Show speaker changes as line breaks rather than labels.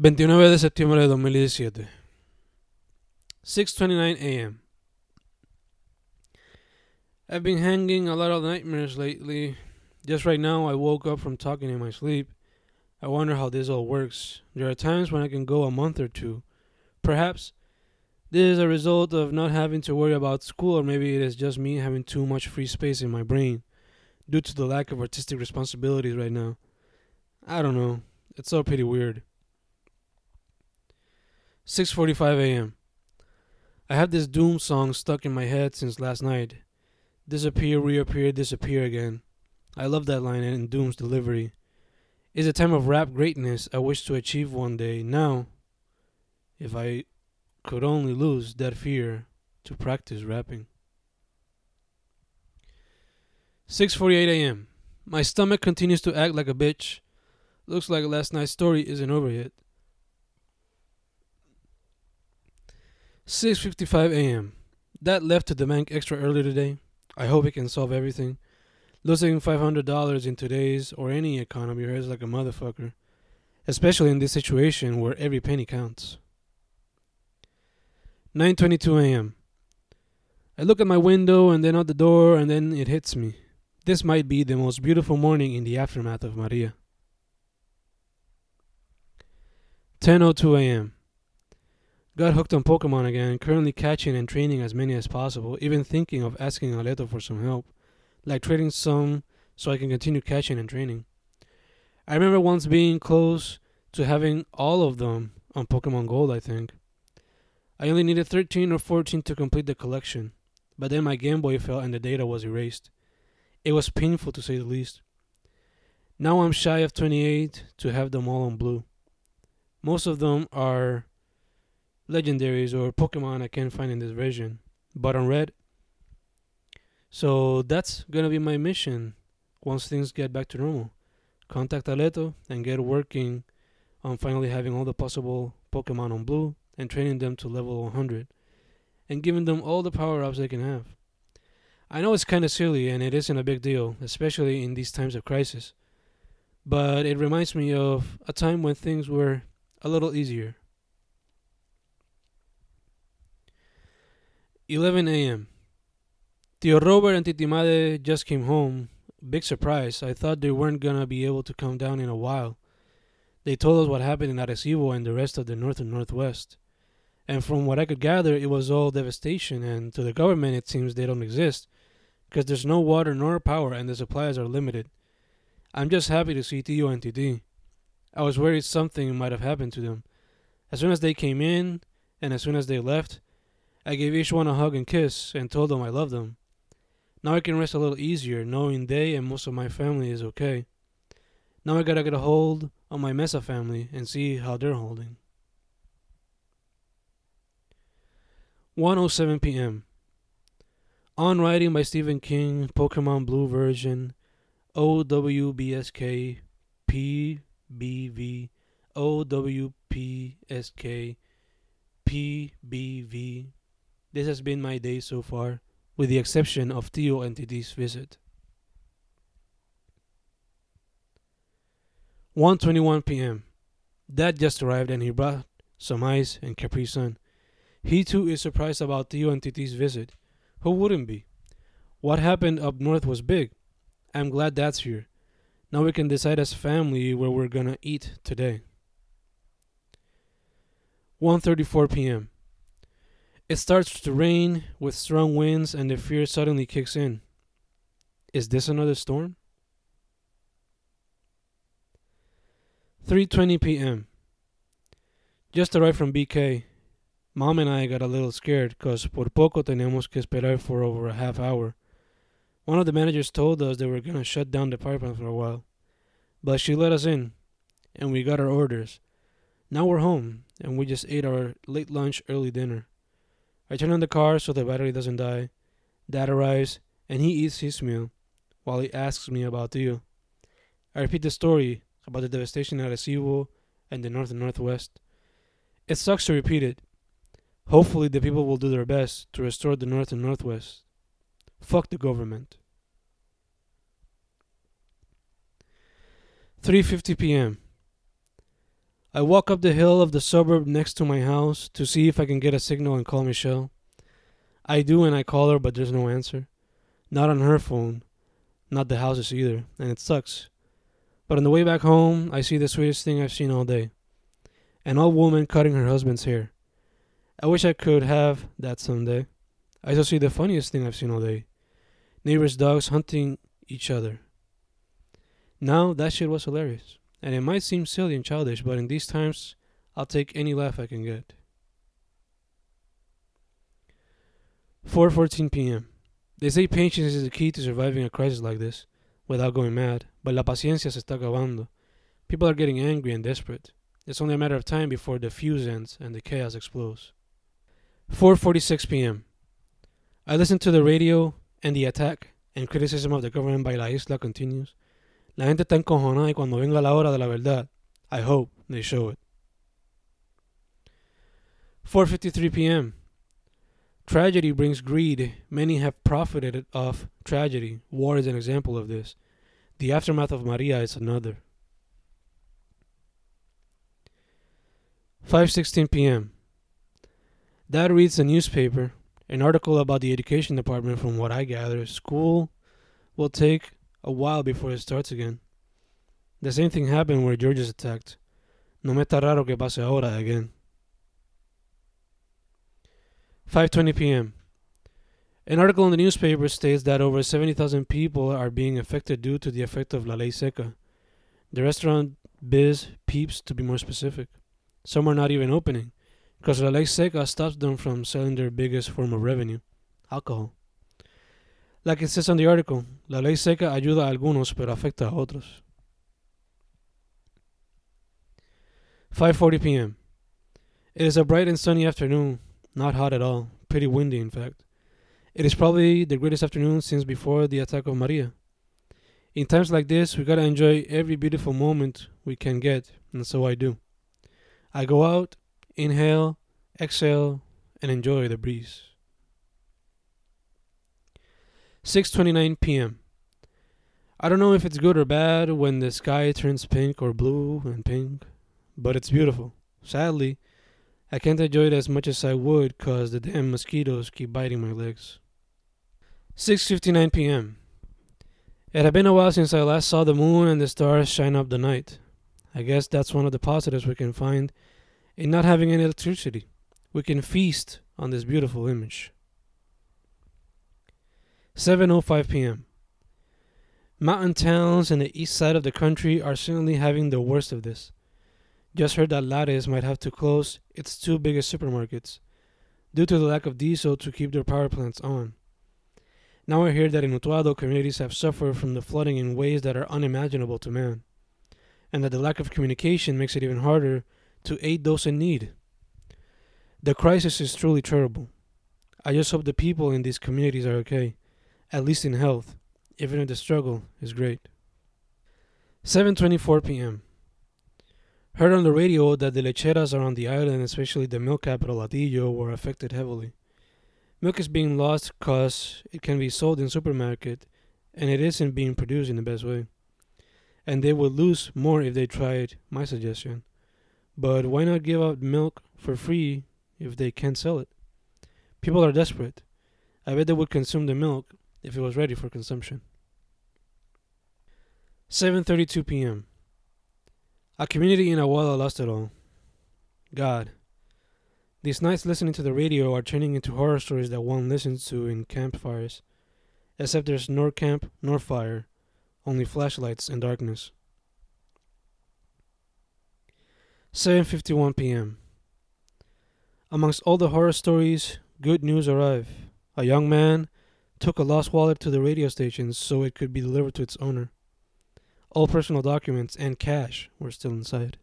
29 de septiembre de 2017. 6:29 a.m. I've been hanging a lot of nightmares lately. Just right now I woke up from talking in my sleep. I wonder how this all works. There are times when I can go a month or two. Perhaps this is a result of not having to worry about school or maybe it is just me having too much free space in my brain due to the lack of artistic responsibilities right now. I don't know. It's all pretty weird. 6:45 a.m. I have this doom song stuck in my head since last night. Disappear, reappear, disappear again. I love that line in Doom's delivery. It's a time of rap greatness I wish to achieve one day. Now, if I could only lose that fear to practice rapping. 6:48 a.m. My stomach continues to act like a bitch. Looks like last night's story isn't over yet. 6:55 a.m. That left to the bank extra early today. I hope it can solve everything. Losing $500 in today's or any economy hurts like a motherfucker, especially in this situation where every penny counts. 9:22 a.m. I look at my window and then out the door and then it hits me. This might be the most beautiful morning in the aftermath of Maria. 10:02 a.m. Got hooked on Pokemon again, currently catching and training as many as possible, even thinking of asking Aleto for some help, like trading some so I can continue catching and training. I remember once being close to having all of them on Pokemon Gold, I think. I only needed 13 or 14 to complete the collection, but then my Game Boy fell and the data was erased. It was painful to say the least. Now I'm shy of 28 to have them all on blue. Most of them are legendaries or Pokemon I can't find in this version, but on red. So that's gonna be my mission once things get back to normal. Contact Aleto and get working on finally having all the possible Pokemon on blue and training them to level 100 and giving them all the power ups they can have. I know it's kind of silly and it isn't a big deal, especially in these times of crisis, but it reminds me of a time when things were a little easier. 11 a.m. Tio Robert and Titimade just came home. Big surprise. I thought they weren't gonna be able to come down in a while. They told us what happened in Arecibo and the rest of the north and northwest. And from what I could gather, it was all devastation, and to the government, it seems they don't exist because there's no water nor power and the supplies are limited. I'm just happy to see Tio and Titi. I was worried something might have happened to them. As soon as they came in, and as soon as they left, I gave each one a hug and kiss and told them I loved them. Now I can rest a little easier knowing they and most of my family is okay. Now I gotta get a hold on my Mesa family and see how they're holding. 1:07 p.m. On writing by Stephen King, Pokemon Blue version, OWBSK, PBV, OWPSK, PBV, this has been my day so far, with the exception of Tio and Titi's visit. 1:21 p.m. Dad just arrived and he brought some ice and Capri Sun. He too is surprised about Tio and Titi's visit. Who wouldn't be? What happened up north was big. I'm glad Dad's here. Now we can decide as family where we're gonna eat today. 1:34 p.m. It starts to rain with strong winds and the fear suddenly kicks in. Is this another storm? 3:20 p.m. Just arrived from BK. Mom and I got a little scared cuz por poco teníamos que esperar for over a half hour. One of the managers told us they were going to shut down the pipeline for a while. But she let us in and we got our orders. Now we're home and we just ate our late lunch, early dinner. I turn on the car so the battery doesn't die. Dad arrives, and he eats his meal while he asks me about you. I repeat the story about the devastation at Arecibo and the north and northwest. It sucks to repeat it. Hopefully, the people will do their best to restore the north and northwest. Fuck the government. 3:50 p.m. I walk up the hill of the suburb next to my house to see if I can get a signal and call Michelle. I do, and I call her, but there's no answer. Not on her phone, not the house's either, and it sucks. But on the way back home, I see the sweetest thing I've seen all day an old woman cutting her husband's hair. I wish I could have that someday. I also see the funniest thing I've seen all day neighbors' dogs hunting each other. Now, that shit was hilarious. And it might seem silly and childish, but in these times, I'll take any laugh I can get. 4:14 p.m. They say patience is the key to surviving a crisis like this without going mad, but la paciencia se está acabando. People are getting angry and desperate. It's only a matter of time before the fuse ends and the chaos explodes. 4:46 p.m. I listen to the radio and the attack and criticism of the government by La Isla continues. La gente está encojonada y cuando venga la hora de la verdad, I hope they show it. 4:53 p.m. Tragedy brings greed. Many have profited off tragedy. War is an example of this. The aftermath of Maria is another. 5:16 p.m. Dad reads the newspaper, an article about the education department from what I gather, school will take a while before it starts again. The same thing happened where Georges attacked. No me está raro que pase ahora again. 5:20 p.m. An article in the newspaper states that over 70,000 people are being affected due to the effect of La Ley Seca. The restaurant biz peeps to be more specific. Some are not even opening because La Ley Seca stops them from selling their biggest form of revenue, alcohol. Like it says on the article, La Ley Seca ayuda a algunos pero afecta a otros. 5:40 p.m. It is a bright and sunny afternoon, not hot at all, pretty windy in fact. It is probably the greatest afternoon since before the attack of Maria. In times like this, we gotta enjoy every beautiful moment we can get, and so I do. I go out, inhale, exhale, and enjoy the breeze. 6:29 p.m. I don't know if it's good or bad when the sky turns pink or blue and pink, but it's beautiful. Sadly, I can't enjoy it as much as I would cuz the damn mosquitoes keep biting my legs. 6:59 p.m. It had been a while since I last saw the moon and the stars shine up the night. I guess that's one of the positives we can find in not having any electricity. We can feast on this beautiful image. 7:05 p.m. Mountain towns in the east side of the country are certainly having the worst of this. Just heard that Lares might have to close its two biggest supermarkets due to the lack of diesel to keep their power plants on. Now I hear that in Utuado communities have suffered from the flooding in ways that are unimaginable to man, and that the lack of communication makes it even harder to aid those in need. The crisis is truly terrible. I just hope the people in these communities are okay, at least in health, even if the struggle is great. 7:24 p.m. Heard on the radio that the lecheras around the island, especially the milk capital Hatillo, were affected heavily. Milk is being lost because it can be sold in supermarket and it isn't being produced in the best way. And they would lose more if they tried my suggestion. But why not give out milk for free if they can't sell it? People are desperate. I bet they would consume the milk if it was ready for consumption. 7:32 p.m. A community in Aguada lost it all. God. These nights listening to the radio are turning into horror stories that one listens to in campfires. Except there's nor camp nor fire, only flashlights and darkness. 7:51 p.m. Amongst all the horror stories, good news arrive. A young man took a lost wallet to the radio station so it could be delivered to its owner. All personal documents and cash were still inside.